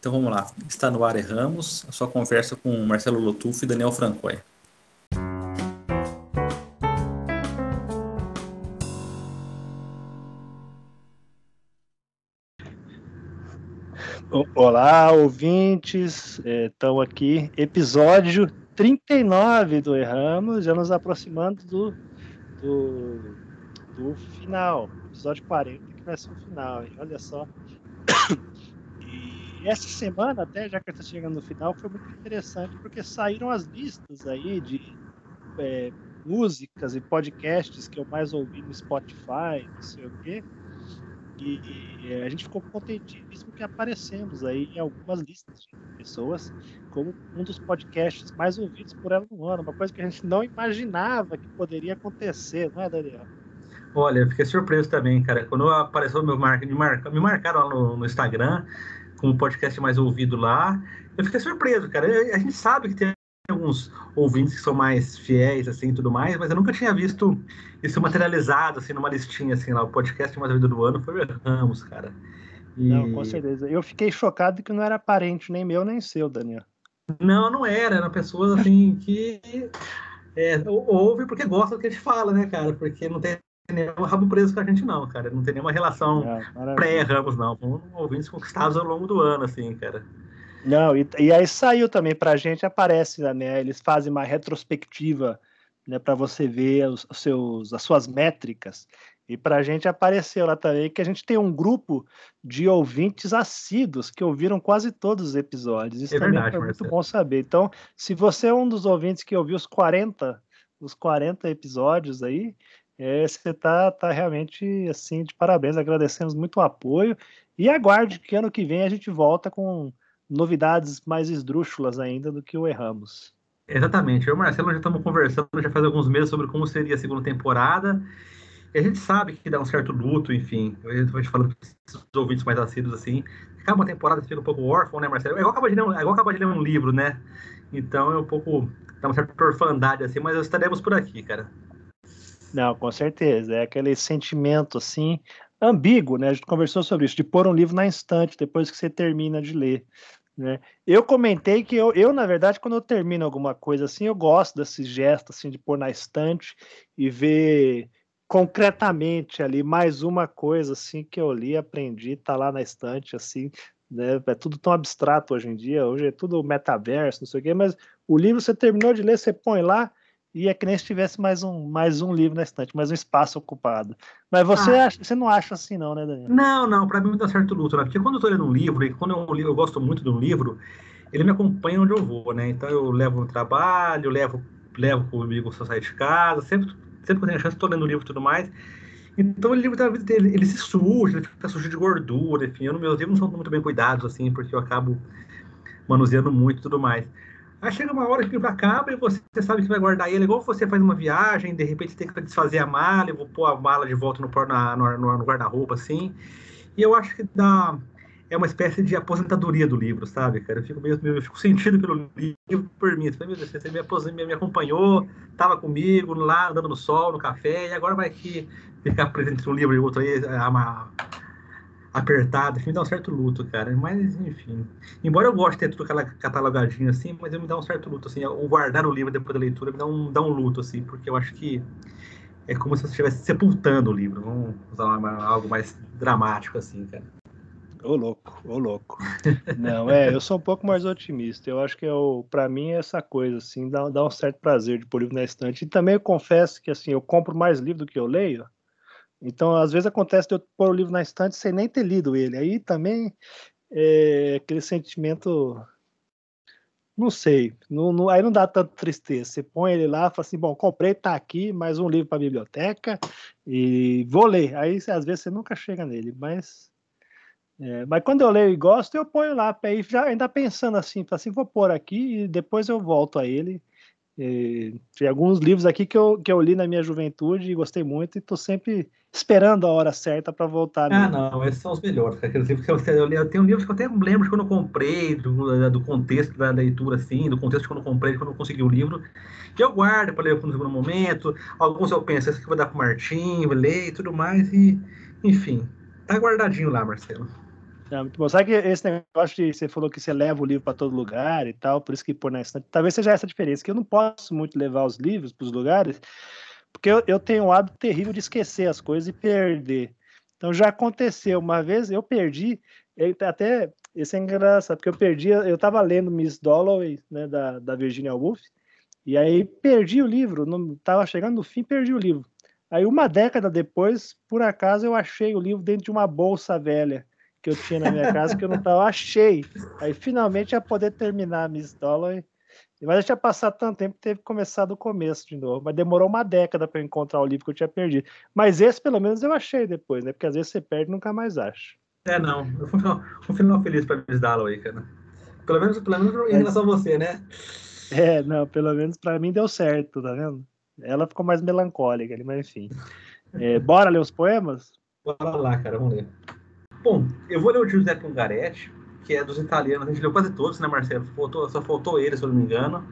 Então vamos lá. Está no ar Erramos, a sua conversa com Marcelo Lotufo e Daniel Francoy. Olá, ouvintes. Estão é, aqui, episódio 39 do Erramos, já nos aproximando do, do, do final, episódio 40, que vai ser o final, hein? olha só. Essa semana, até já que está chegando no final, foi muito interessante, porque saíram as listas aí de é, músicas e podcasts que eu mais ouvi no Spotify, não sei o quê. E, e, a gente ficou contentíssimo que aparecemos aí em algumas listas de pessoas como um dos podcasts mais ouvidos por ela no ano, uma coisa que a gente não imaginava que poderia acontecer, não é, Daniel? Olha, fiquei surpreso também, cara. Quando apareceu meu mar... me, mar... me marcaram lá no, no Instagram como podcast mais ouvido lá, eu fiquei surpreso, cara. A gente sabe que tem alguns ouvintes que são mais fiéis, assim, e tudo mais, mas eu nunca tinha visto isso materializado, assim, numa listinha, assim, lá, o podcast mais ouvido do ano foi o Ramos, cara. E... Não, com certeza. Eu fiquei chocado que não era parente nem meu nem seu, Daniel. Não, não era. Eram pessoas, assim, que é, ouve porque gosta do que a gente fala, né, cara? Porque não tem nenhum rabo preso com a gente, não, cara. Não tem nenhuma relação é, pré-Ramos, não. São ouvintes conquistados ao longo do ano, assim, cara. Não, e, e aí saiu também pra gente, aparece, né? Eles fazem uma retrospectiva, né, para você ver os, os, seus, as suas métricas. E para a gente apareceu lá também que a gente tem um grupo de ouvintes assíduos que ouviram quase todos os episódios. Isso é também verdade, foi muito bom saber. Então, se você é um dos ouvintes que ouviu os 40, os 40 episódios aí, é, você tá, tá realmente assim de parabéns. Agradecemos muito o apoio. E aguarde que ano que vem a gente volta com novidades mais esdrúxulas ainda do que o Erramos. Exatamente. Eu e o Marcelo já estamos conversando já faz alguns meses sobre como seria a segunda temporada. E a gente sabe que dá um certo luto, enfim. A gente vai falando com os ouvintes mais assíduos assim. Acaba uma temporada, fica um pouco órfão, né, Marcelo? É igual acabar de ler um, é igual acabar de ler um livro, né? Então é um pouco. dá uma certa orfandade, assim, mas estaremos por aqui, cara. Não, com certeza. É aquele sentimento, assim, ambíguo, né? A gente conversou sobre isso, de pôr um livro na instante depois que você termina de ler. Né? Eu comentei que eu, eu, na verdade, quando eu termino alguma coisa assim, eu gosto desse gesto assim, de pôr na estante e ver concretamente ali mais uma coisa assim que eu li, aprendi, tá lá na estante assim, né? É tudo tão abstrato hoje em dia, hoje é tudo metaverso, não sei o quê, mas o livro você terminou de ler, você põe lá, e é que nem se tivesse mais um, mais um livro na estante, mais um espaço ocupado. Mas você, ah. acha, você não acha assim, não, né, Daniel? Não, não, para mim dá certo luto, né? Porque quando eu tô lendo um livro, e quando eu, eu gosto muito de um livro, ele me acompanha onde eu vou, né? Então eu levo no trabalho, levo, levo comigo se eu sair de casa, sempre, sempre que eu tenho a chance, estou lendo o livro e tudo mais. Então o livro da vida dele, ele se suja, ele fica sujo de gordura, enfim. Eu, meus livros não são muito bem cuidados, assim, porque eu acabo manuseando muito e tudo mais. Aí chega uma hora que o livro acaba e você sabe que vai guardar ele, igual você faz uma viagem, de repente tem que desfazer a mala, eu vou pôr a mala de volta no, no, no, no guarda-roupa, assim. E eu acho que dá. É uma espécie de aposentadoria do livro, sabe, cara? Eu fico meio, eu fico sentido pelo livro por mim. Você me, me acompanhou, estava comigo lá, andando no sol, no café, e agora vai aqui ficar presente um livro e outro aí, apertado, me dá um certo luto, cara. Mas, enfim. Embora eu goste de ter tudo catalogadinho assim, mas eu me dá um certo luto, assim. O guardar o livro depois da leitura me dá um, dá um luto, assim, porque eu acho que é como se você estivesse sepultando o livro. Vamos usar uma, algo mais dramático, assim, cara. Ô louco, ô louco. Não, é, eu sou um pouco mais otimista. Eu acho que eu, para mim é essa coisa, assim, dá, dá um certo prazer de pôr livro na estante. E também eu confesso que, assim, eu compro mais livro do que eu leio. Então, às vezes acontece de eu pôr o livro na estante sem nem ter lido ele. Aí também é aquele sentimento. Não sei, não, não, aí não dá tanta tristeza. Você põe ele lá, fala assim: bom, comprei, tá aqui, mais um livro para a biblioteca e vou ler. Aí às vezes você nunca chega nele, mas. É, mas quando eu leio e gosto, eu ponho lá, aí já ainda pensando assim, assim, vou pôr aqui e depois eu volto a ele e, tem alguns livros aqui que eu, que eu li na minha juventude e gostei muito, e estou sempre esperando a hora certa para voltar. Ah, não, esses são os melhores. Aqueles livros que eu, eu, eu tenho livros que eu até lembro de quando eu comprei, do, do contexto da leitura, assim, do contexto de quando eu comprei, de quando eu consegui o livro, que eu guardo para ler no segundo momento. Alguns eu penso, esse aqui eu vou dar para o Martim, vou ler e tudo mais, e enfim, tá guardadinho lá, Marcelo. É, muito bom. Sabe que esse negócio de você falou que você leva o livro para todo lugar e tal, por isso que pôr na estante. Talvez seja essa a diferença, que eu não posso muito levar os livros para os lugares, porque eu, eu tenho um hábito terrível de esquecer as coisas e perder. Então já aconteceu uma vez, eu perdi, até isso é engraçado, porque eu perdi, eu estava lendo Miss Dalloway, né, da, da Virginia Woolf, e aí perdi o livro, não estava chegando no fim, perdi o livro. Aí uma década depois, por acaso, eu achei o livro dentro de uma bolsa velha que eu tinha na minha casa que eu não tava, achei. Aí finalmente ia poder terminar a Miss Dollar. Mas já tinha passado tanto tempo que teve que começar do começo de novo. Mas demorou uma década para encontrar o livro que eu tinha perdido. Mas esse, pelo menos, eu achei depois, né? Porque às vezes você perde e nunca mais acha. É, não. Um final feliz para Miss Dalloway, cara. Pelo menos, pelo menos em relação a você, né? É, não, pelo menos para mim deu certo, tá vendo? Ela ficou mais melancólica, mas enfim. É, bora ler os poemas? Bora lá, cara, vamos ler. Bom, eu vou ler o Giuseppe Ungaretti, que é dos italianos. A gente leu quase todos, né, Marcelo? Faltou, só faltou ele, se eu não me engano.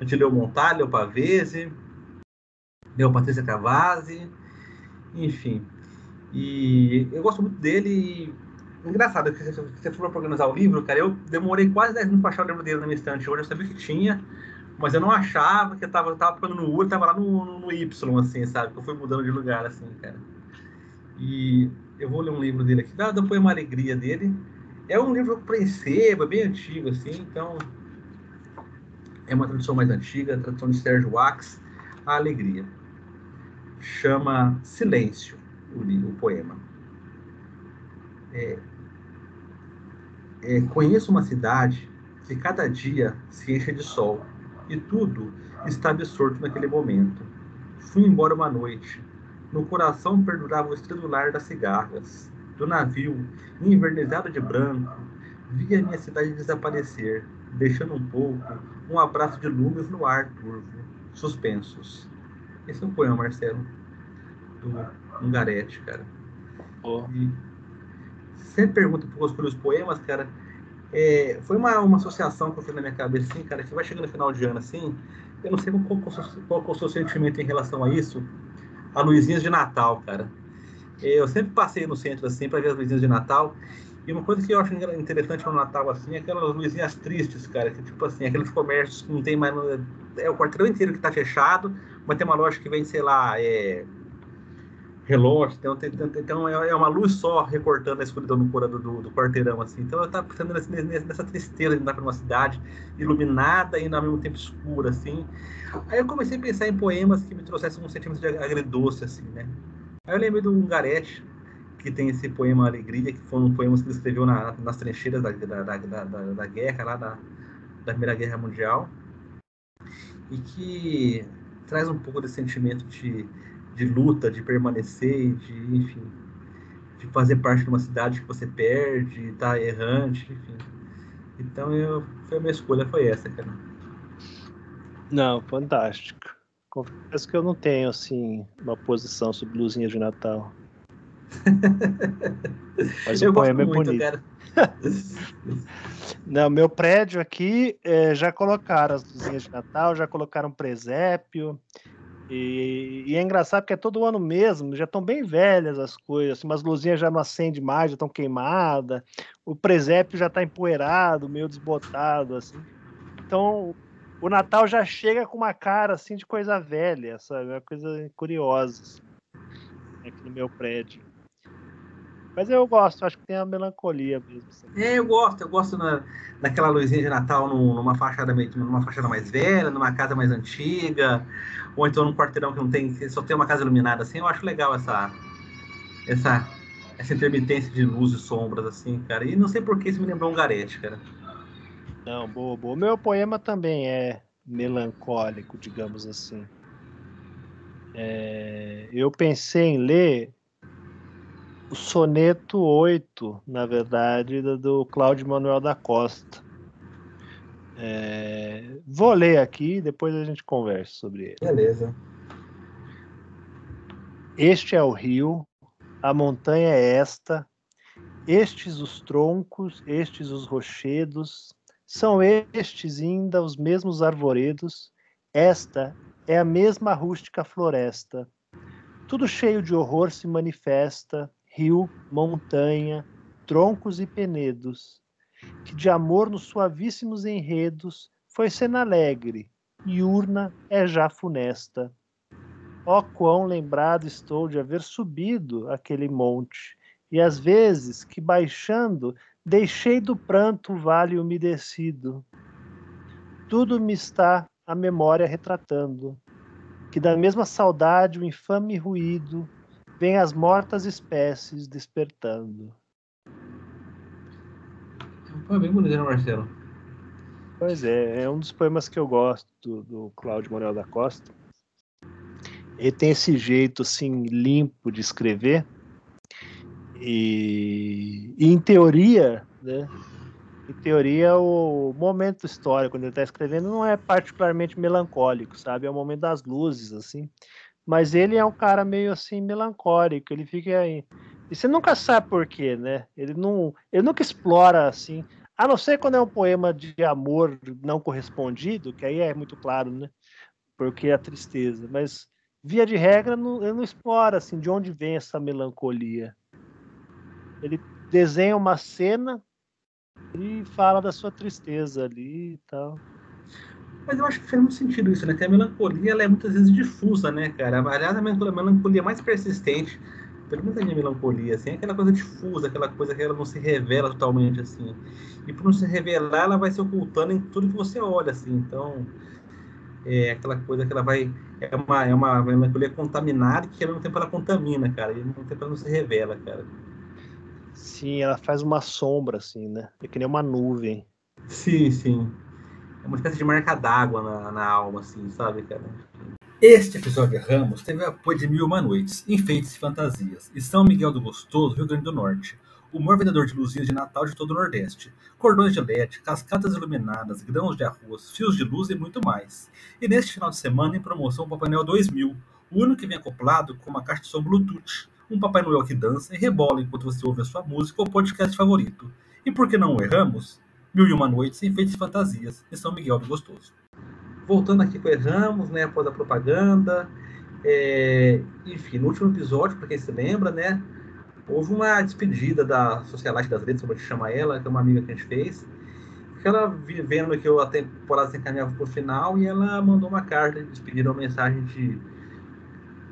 A gente leu Montalho, leu Pavese, leu Patrícia Cavazzi, enfim. E eu gosto muito dele. Engraçado, que você for para organizar o livro, cara, eu demorei quase 10 minutos para achar o livro dele na minha estante. Hoje eu sabia que tinha, mas eu não achava que eu tava, tava ficando no U, eu tava lá no, no, no Y, assim, sabe? Que eu fui mudando de lugar, assim, cara. E eu vou ler um livro dele aqui, dá, dá uma alegria dele. É um livro sebo, é bem antigo, assim, então é uma tradução mais antiga, a tradução de Sérgio Wax, A Alegria. Chama Silêncio, o, livro, o poema. É, é, conheço uma cidade que cada dia se enche de sol e tudo está absorto naquele momento. Fui embora uma noite, no coração perdurava o estredular das cigarras. Do navio, invernizado de branco, via minha cidade desaparecer, deixando um pouco um abraço de lumes no ar turvo, suspensos. Esse é um poema, Marcelo, do Ungarete, cara. Oh. E sempre pergunta para os poemas, cara. É, foi uma, uma associação que eu fiz na minha cabeça, assim, cara, que vai chegando no final de ano, assim, eu não sei qual, qual, qual, qual é o seu sentimento em relação a isso, a luzinhas de Natal, cara. Eu sempre passei no centro assim para ver as luzinhas de Natal. E uma coisa que eu acho interessante no Natal assim é aquelas luzinhas tristes, cara, que tipo assim, aqueles comércios que não tem mais é o quarteirão inteiro que tá fechado, mas tem uma loja que vem, sei lá, é relógio, então, é, uma luz só recortando a escuridão do, do, do, quarteirão, assim. Então eu tava pensando nessa, nessa tristeza de andar por uma cidade iluminada e ao mesmo tempo escura, assim. Aí eu comecei a pensar em poemas que me trouxessem um sentimento de agridoce, assim, né? Aí eu lembrei do Ungarete, que tem esse poema Alegria, que foram poemas que ele escreveu na, nas trincheiras da, da, da, da, da guerra, lá da, da Primeira Guerra Mundial, e que traz um pouco desse sentimento de de luta, de permanecer, de, enfim, de fazer parte de uma cidade que você perde, tá errante, enfim. Então eu, foi a minha escolha foi essa, cara. Não, fantástico. Confesso que eu não tenho assim uma posição sobre luzinha de Natal. Mas eu o poema é muito, bonito. Cara. Não, meu prédio aqui é, já colocaram as luzinhas de Natal, já colocaram presépio, e, e, é engraçado porque é todo ano mesmo, já estão bem velhas as coisas, assim, umas luzinhas já não acendem mais, já estão queimadas, o presépio já está empoeirado, meio desbotado, assim. Então, o Natal já chega com uma cara assim de coisa velha, sabe? Uma coisa curiosa assim, aqui no meu prédio. Mas eu gosto, acho que tem a melancolia mesmo. Assim. É, eu gosto, eu gosto na, daquela luzinha de Natal numa fachada, numa fachada mais velha, numa casa mais antiga, ou então num quarteirão que não tem, só tem uma casa iluminada assim, eu acho legal essa essa essa intermitência de luz e sombras assim, cara. E não sei por que isso me lembrou um garete, cara. Não, boa, boa. O meu poema também é melancólico, digamos assim. É, eu pensei em ler o soneto 8, na verdade, do Cláudio Manuel da Costa. É, vou ler aqui, depois a gente conversa sobre ele. Beleza. Este é o rio, a montanha é esta, estes os troncos, estes os rochedos, são estes ainda os mesmos arvoredos, esta é a mesma rústica floresta. Tudo cheio de horror se manifesta, rio, montanha, troncos e penedos, que de amor nos suavíssimos enredos foi cena alegre, e urna é já funesta. Ó quão lembrado estou de haver subido aquele monte, e às vezes que baixando deixei do pranto o vale umedecido. Tudo me está a memória retratando, que da mesma saudade o infame ruído vem as mortas espécies despertando. Foi bem bonito, né, Marcelo? Pois é, é um dos poemas que eu gosto do, do Cláudio Morel da Costa. Ele tem esse jeito assim limpo de escrever e, e em teoria, né? Em teoria, o momento histórico quando ele está escrevendo não é particularmente melancólico, sabe? É o momento das luzes, assim. Mas ele é um cara meio assim melancólico. Ele fica aí. E você nunca sabe por quê, né? Ele não, ele nunca explora assim. A não ser quando é um poema de amor não correspondido, que aí é muito claro, né? Porque é a tristeza. Mas via de regra, não, ele não explora assim de onde vem essa melancolia. Ele desenha uma cena e fala da sua tristeza ali e tal. Mas eu acho que faz muito sentido isso, né? Que a melancolia ela é muitas vezes difusa, né, cara? Aliás, a melancolia mais persistente, pelo menos a minha melancolia, assim, é aquela coisa difusa, aquela coisa que ela não se revela totalmente, assim. E por não se revelar, ela vai se ocultando em tudo que você olha, assim. Então, é aquela coisa que ela vai. É uma, é uma melancolia contaminada que ao mesmo tempo ela contamina, cara. E ao mesmo tempo ela não se revela, cara. Sim, ela faz uma sombra, assim, né? É que nem uma nuvem. Sim, sim. É uma espécie de marca d'água na, na alma, assim, sabe, cara? Este episódio de Ramos teve apoio de Mil Uma Noites, Enfeites e Fantasias, e São Miguel do Gostoso, Rio Grande do Norte. Humor vendedor de luzinhas de Natal de todo o Nordeste. Cordões de LED, cascatas iluminadas, grãos de arroz, fios de luz e muito mais. E neste final de semana, em promoção, o Papai Noel 2000, o único que vem acoplado com uma caixa de som Bluetooth um Papai Noel que dança e rebola enquanto você ouve a sua música ou podcast favorito. E por que não erramos? Mil e uma noites sem feitas fantasias em São Miguel do Gostoso. Voltando aqui com Erramos, né, após a propaganda. É, enfim, no último episódio, para quem se lembra, né, houve uma despedida da Socialite das Letras, como a gente chama ela, que é uma amiga que a gente fez. Ela vendo que a temporada se encaminhava para o final e ela mandou uma carta de despedida, uma mensagem de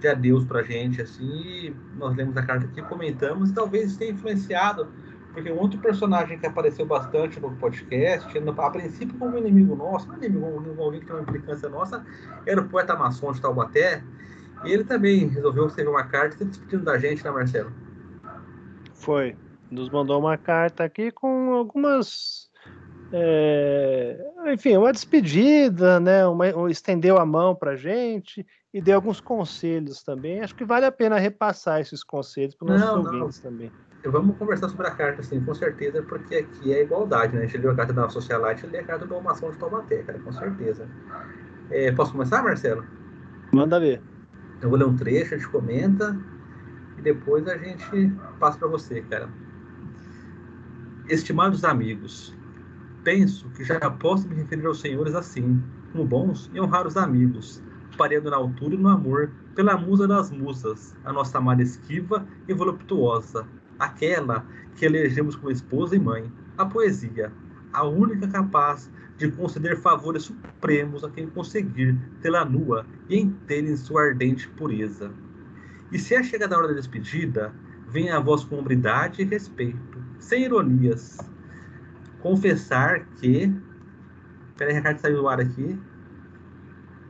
de adeus pra gente, assim, nós lemos a carta aqui, comentamos, e talvez tenha influenciado, porque um outro personagem que apareceu bastante no podcast, a princípio como inimigo nosso, não inimigo, alguém que tem uma implicância nossa, era o poeta maçom de Taubaté, e ele também resolveu escrever uma carta se despedindo da gente, né, Marcelo? Foi. Nos mandou uma carta aqui com algumas é, enfim, uma despedida, né? Uma, estendeu a mão para gente e deu alguns conselhos também. Acho que vale a pena repassar esses conselhos para os nossos ouvintes também. Vamos conversar sobre a carta, sim, com certeza, porque aqui é igualdade, né? A gente leu a carta da Socialite e lê a carta da Almação de Taubaté, cara, com certeza. É, posso começar, Marcelo? Manda ver. Eu vou ler um trecho, a gente comenta e depois a gente passa para você, cara. Estimados amigos, penso que já posso me referir aos senhores assim, como bons e honrados amigos, pareando na altura e no amor, pela musa das musas, a nossa amada esquiva e voluptuosa, aquela que elegemos como esposa e mãe, a poesia, a única capaz de conceder favores supremos a quem conseguir tê-la nua e inteira em sua ardente pureza. E se é chegada a hora da despedida, venha a voz com hombridade e respeito, sem ironias, confessar que. Peraí, Ricardo saiu do ar aqui.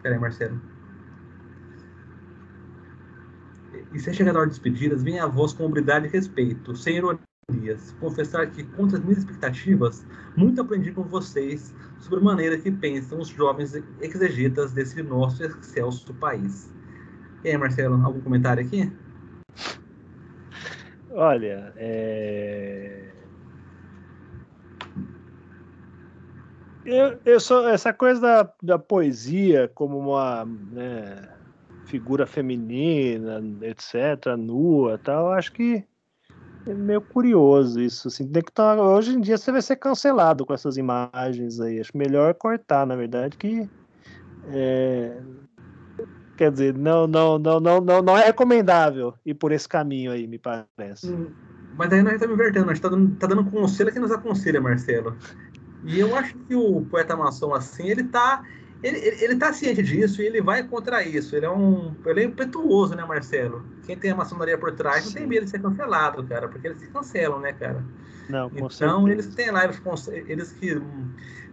Peraí, Marcelo. E se é chegado a hora de despedidas, venha a voz com hombridade e respeito, sem ironias. Confessar que, contra as minhas expectativas, muito aprendi com vocês sobre a maneira que pensam os jovens exegetas desse nosso excelso país. E aí, Marcelo, algum comentário aqui? Olha, é... Eu, eu sou essa coisa da, da poesia como uma né, figura feminina, etc, nua, tal. Acho que é meio curioso isso. Assim, tem que tá, hoje em dia você vai ser cancelado com essas imagens aí. Acho melhor cortar, na verdade, que é, quer dizer, não, não, não, não, não, não é recomendável ir por esse caminho aí, me parece. Hum, Mas aí nós estamos invertendo, a gente está dando, tá dando conselho que nos aconselha, Marcelo. E eu acho que o poeta maçom, assim, ele está ele, ele, ele tá ciente disso e ele vai contra isso. Ele é um. Ele é impetuoso, né, Marcelo? Quem tem a maçonaria por trás Sim. não tem medo de ser cancelado, cara, porque eles se cancelam, né, cara? Não, com então, certeza. eles têm lá, eles, eles que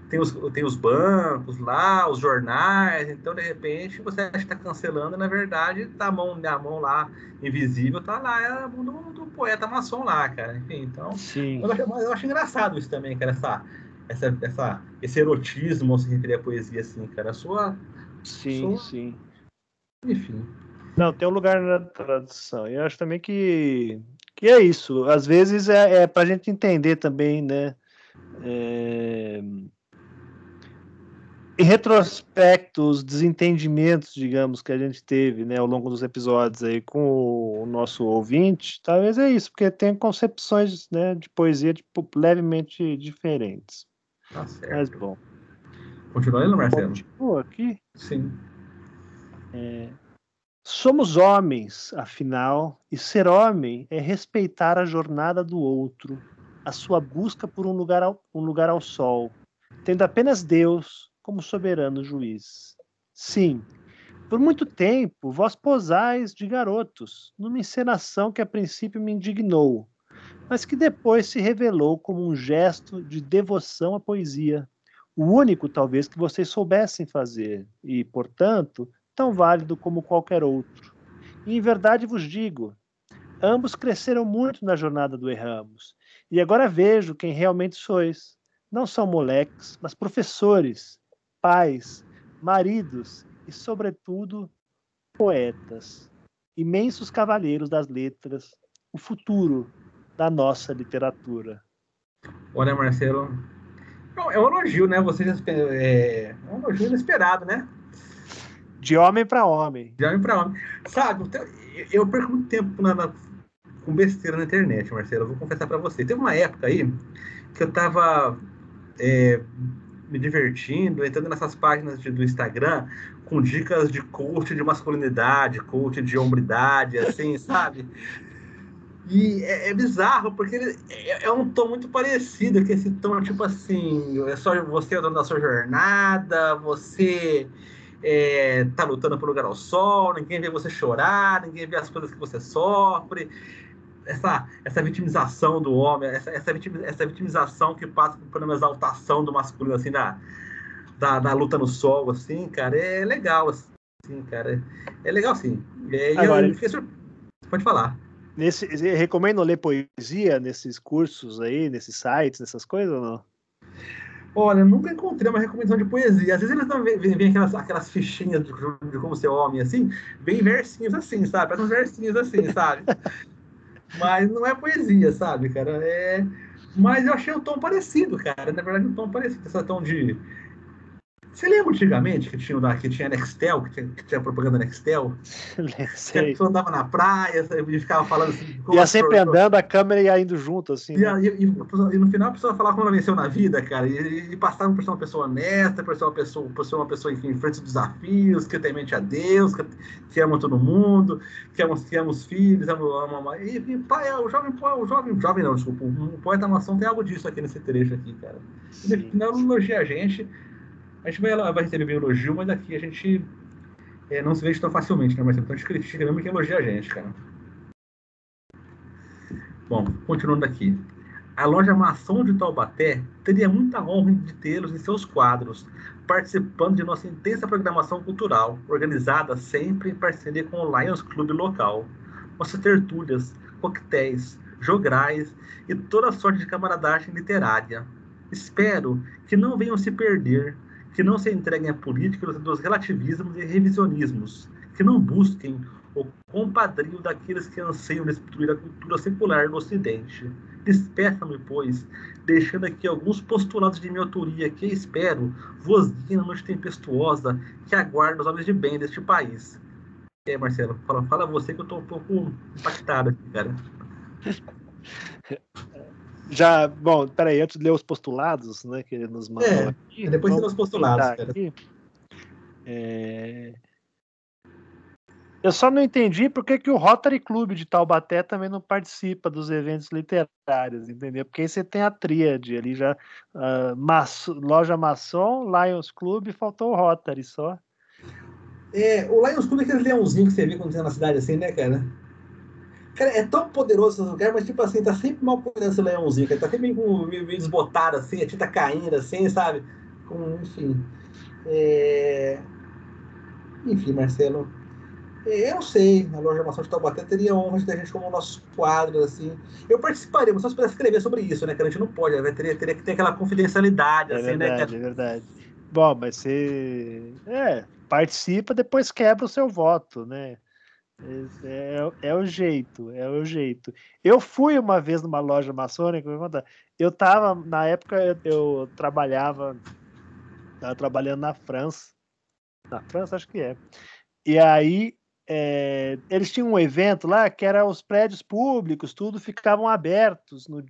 tem os, tem os bancos lá, os jornais, então de repente você acha que está cancelando, na verdade tá a mão, a mão lá invisível, tá lá, é a mão do, do poeta maçom lá, cara. Enfim, então. Sim. Eu acho, eu acho engraçado isso também, cara, essa, essa, essa, esse erotismo se referir à poesia, assim, cara. A sua. Sim, sua... sim. Enfim. Não, tem um lugar na tradução. E eu acho também que, que é isso. Às vezes é, é para a gente entender também, né? É em retrospecto, os desentendimentos, digamos, que a gente teve né, ao longo dos episódios aí com o nosso ouvinte, talvez é isso, porque tem concepções né, de poesia tipo, levemente diferentes. Tá certo. Mas bom. Continuando, Marcelo? Continua aqui? Sim. É, somos homens, afinal, e ser homem é respeitar a jornada do outro, a sua busca por um lugar ao, um lugar ao sol, tendo apenas Deus como soberano juiz. Sim, por muito tempo vós posais de garotos, numa encenação que a princípio me indignou, mas que depois se revelou como um gesto de devoção à poesia, o único talvez que vocês soubessem fazer, e, portanto, tão válido como qualquer outro. E em verdade vos digo, ambos cresceram muito na jornada do Erramos, e agora vejo quem realmente sois. Não são moleques, mas professores, pais, maridos e, sobretudo, poetas, imensos cavalheiros das letras, o futuro da nossa literatura. Olha, Marcelo, é um elogio, né? Você é, é um elogio inesperado, né? De homem para homem. De homem para homem. Sabe, eu perco muito tempo na, na, com besteira na internet, Marcelo. Eu vou confessar para você. Teve uma época aí que eu tava é, me divertindo, entrando nessas páginas de, do Instagram com dicas de coach de masculinidade, coach de hombridade, assim, sabe? E é, é bizarro, porque ele, é, é, um tom muito parecido, que esse tom, tipo assim, é só você é dono da sua jornada, você é, tá lutando por lugar ao sol, ninguém vê você chorar, ninguém vê as coisas que você sofre essa, essa vitimização do homem, essa, essa, essa vitimização que passa por uma exaltação do masculino, assim, da, da, da, luta no sol, assim, cara, é legal, assim, cara. É, é legal, sim. É, Agora, eu, eu Pode falar. Nesse, recomendo ler poesia nesses cursos aí, nesses sites, nessas coisas ou não? Olha, eu nunca encontrei uma recomendação de poesia. Às vezes eles não vêm, vêm aquelas, aquelas fichinhas de, de, como ser homem, assim, vem versinhos assim, sabe? Parece uns versinhos assim, sabe? Mas não é poesia, sabe, cara? É... Mas eu achei o tom parecido, cara. Na verdade, um tom parecido. Esse tom de você lembra antigamente que tinha, que tinha Nextel, que tinha, que tinha propaganda Nextel? que a pessoa andava na praia e ficava falando assim. Ia sempre andando, a câmera ia indo junto, assim. E, né? e, e, e, no final a pessoa falava como ela venceu na vida, cara. E, passava por ser uma pessoa honesta, por ser uma pessoa, por ser uma pessoa que enfrenta os desafios, que tem mente a Deus, que, que ama todo mundo, que ama, que ama os filhos, ama, ama, e, e pai, é, o jovem, o jovem, jovem não, desculpa, o poeta maçom tem algo disso aqui nesse trecho aqui, cara. Ele, no final elogia a gente a gente vai, vai receber elogio, mas aqui a gente é, não se vê tão facilmente, né? Mas então a gente critica mesmo que elogia a gente, cara. Bom, continuando aqui. A loja Maçom de Taubaté teria muita honra de tê-los em seus quadros, participando de nossa intensa programação cultural, organizada sempre em parceria com o Lions Club local. Nossas tertúlias, coquetéis, jograis e toda sorte de camaradagem literária. Espero que não venham se perder que não se entreguem à política dos relativismos e revisionismos, que não busquem o compadrio daqueles que anseiam destruir a cultura secular no Ocidente. Despeça-me, pois, deixando aqui alguns postulados de minha autoria que, espero, vos guiem na noite tempestuosa que aguarda os homens de bem deste país. É, Marcelo, fala, fala você que eu estou um pouco impactado aqui, cara. Já, bom, peraí, antes de ler os postulados, né, que ele nos mandou é, aqui. Depois de ler os postulados, cara. É... Eu só não entendi por que, que o Rotary Club de Taubaté também não participa dos eventos literários, entendeu? Porque aí você tem a tríade ali já, uh, maço, loja maçom, Lions Club, faltou o Rotary só. É, o Lions Club é aquele leãozinho que você vê quando você tá na cidade assim, né, cara? Cara, é tão poderoso esse lugar, mas tipo assim, tá sempre mal cuidando esse leãozinho, cara. Tá sempre meio, meio, meio desbotado assim, a tinta caindo assim, sabe? Com, enfim. É... Enfim, Marcelo. Eu não sei, a loja Maçã de Taubaté teria honra de ter a gente como nossos quadros, assim. Eu participaria, mas só se pudesse escrever sobre isso, né? Que a gente não pode, né? teria, teria que ter aquela confidencialidade, é assim, verdade, né? É verdade, Bom, mas você é, participa, depois quebra o seu voto, né? É, é, é, o jeito, é o jeito. Eu fui uma vez numa loja maçônica, eu tava, na época eu, eu trabalhava, tava trabalhando na França, na França acho que é, e aí é, eles tinham um evento lá que era os prédios públicos, tudo ficavam abertos no,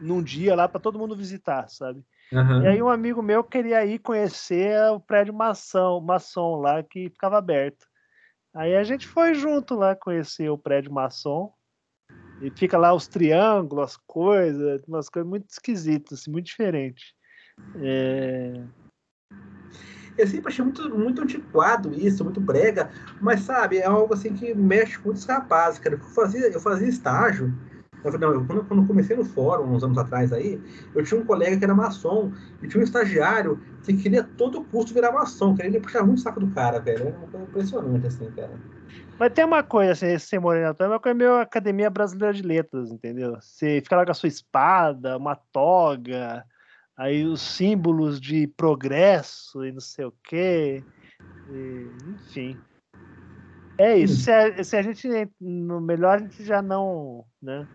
num dia lá para todo mundo visitar, sabe? Uhum. E aí um amigo meu queria ir conhecer o prédio maçom, maçom lá que ficava aberto. Aí a gente foi junto lá conhecer o prédio maçom. E fica lá os triângulos, as coisas, umas coisas muito esquisitas, assim, muito diferentes. É... Eu sempre achei muito, muito antiquado isso, muito brega, mas sabe, é algo assim que mexe com muitos rapazes, cara. Eu fazia, eu fazia estágio. Não, eu, quando, quando eu comecei no fórum, uns anos atrás aí, eu tinha um colega que era maçom, e tinha um estagiário que queria todo custo virar maçom, que ele puxava muito o saco do cara, velho. Era uma coisa impressionante, assim, cara. Mas tem uma coisa, assim, esse Moreno, é uma coisa meio Academia Brasileira de Letras, entendeu? Você fica lá com a sua espada, uma toga, aí os símbolos de progresso e não sei o quê. E, enfim. É isso. Se a, se a, gente, no melhor, a gente já não, né?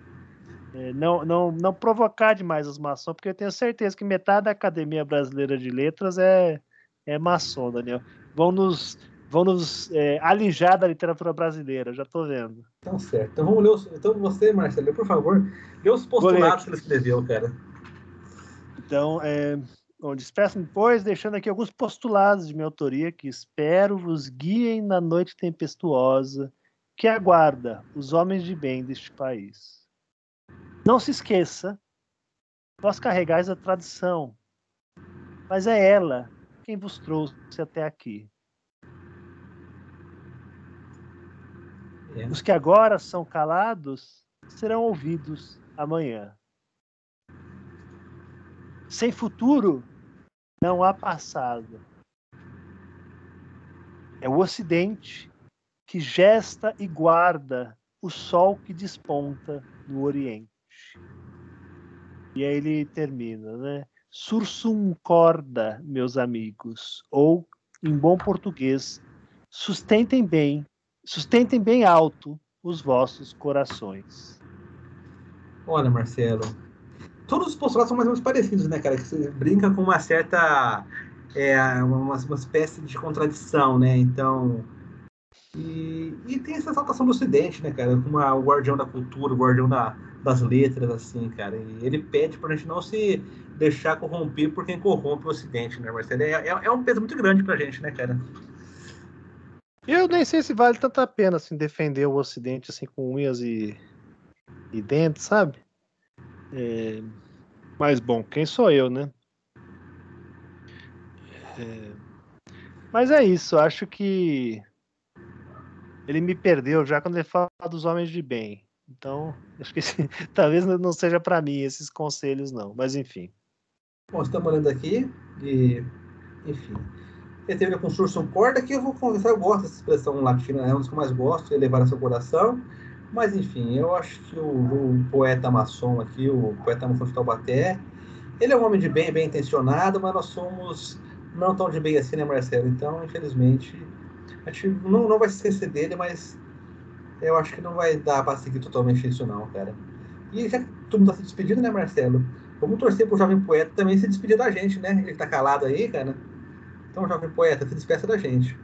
É, não, não, não provocar demais os maçons, porque eu tenho certeza que metade da Academia Brasileira de Letras é, é maçom, Daniel. Vão nos, vão nos é, alijar da literatura brasileira, já estou vendo. Então, certo. Então, vamos ler os, então você, Marcelo, por favor, lê os postulados que ele escreveu, cara. Então, é, bom, despeço-me, pois, deixando aqui alguns postulados de minha autoria que espero vos guiem na noite tempestuosa que aguarda os homens de bem deste país. Não se esqueça, vós carregais a tradição, mas é ela quem vos trouxe até aqui. É. Os que agora são calados serão ouvidos amanhã. Sem futuro, não há passado. É o Ocidente que gesta e guarda o sol que desponta no Oriente. E aí ele termina, né? Sursum corda, meus amigos, ou em bom português, sustentem bem, sustentem bem alto os vossos corações. Olha, Marcelo, todos os postulados são mais ou menos parecidos, né, cara? Que você brinca com uma certa. É, uma, uma espécie de contradição, né? Então. E, e tem essa exaltação do Ocidente, né, cara? Como o guardião da cultura, o guardião da, das letras, assim, cara. E ele pede pra gente não se deixar corromper por quem corrompe o Ocidente, né, Marcelo? É, é, é um peso muito grande pra gente, né, cara? Eu nem sei se vale tanta pena, assim, defender o Ocidente, assim, com unhas e, e dentes, sabe? É... Mas bom, quem sou eu, né? É... Mas é isso, acho que ele me perdeu já quando ele fala dos homens de bem. Então, acho que talvez não seja para mim esses conselhos, não. Mas enfim. Bom, estamos olhando aqui e, enfim. Ele teve a construção corda que eu vou conversar, eu gosto dessa expressão latina, é um dos que eu mais gosto, elevar a seu coração. Mas enfim, eu acho que o, o poeta maçom aqui, o poeta maçom de Taubaté, ele é um homem de bem, bem intencionado, mas nós somos não tão de bem assim, né, Marcelo? Então, infelizmente, a gente não, não vai se esquecer dele, mas eu acho que não vai dar para seguir totalmente isso, não, cara. E já que todo mundo tá se despedindo, né, Marcelo? Vamos torcer pro jovem poeta também se despedir da gente, né? Ele tá calado aí, cara. Então, jovem poeta, se despeça da gente.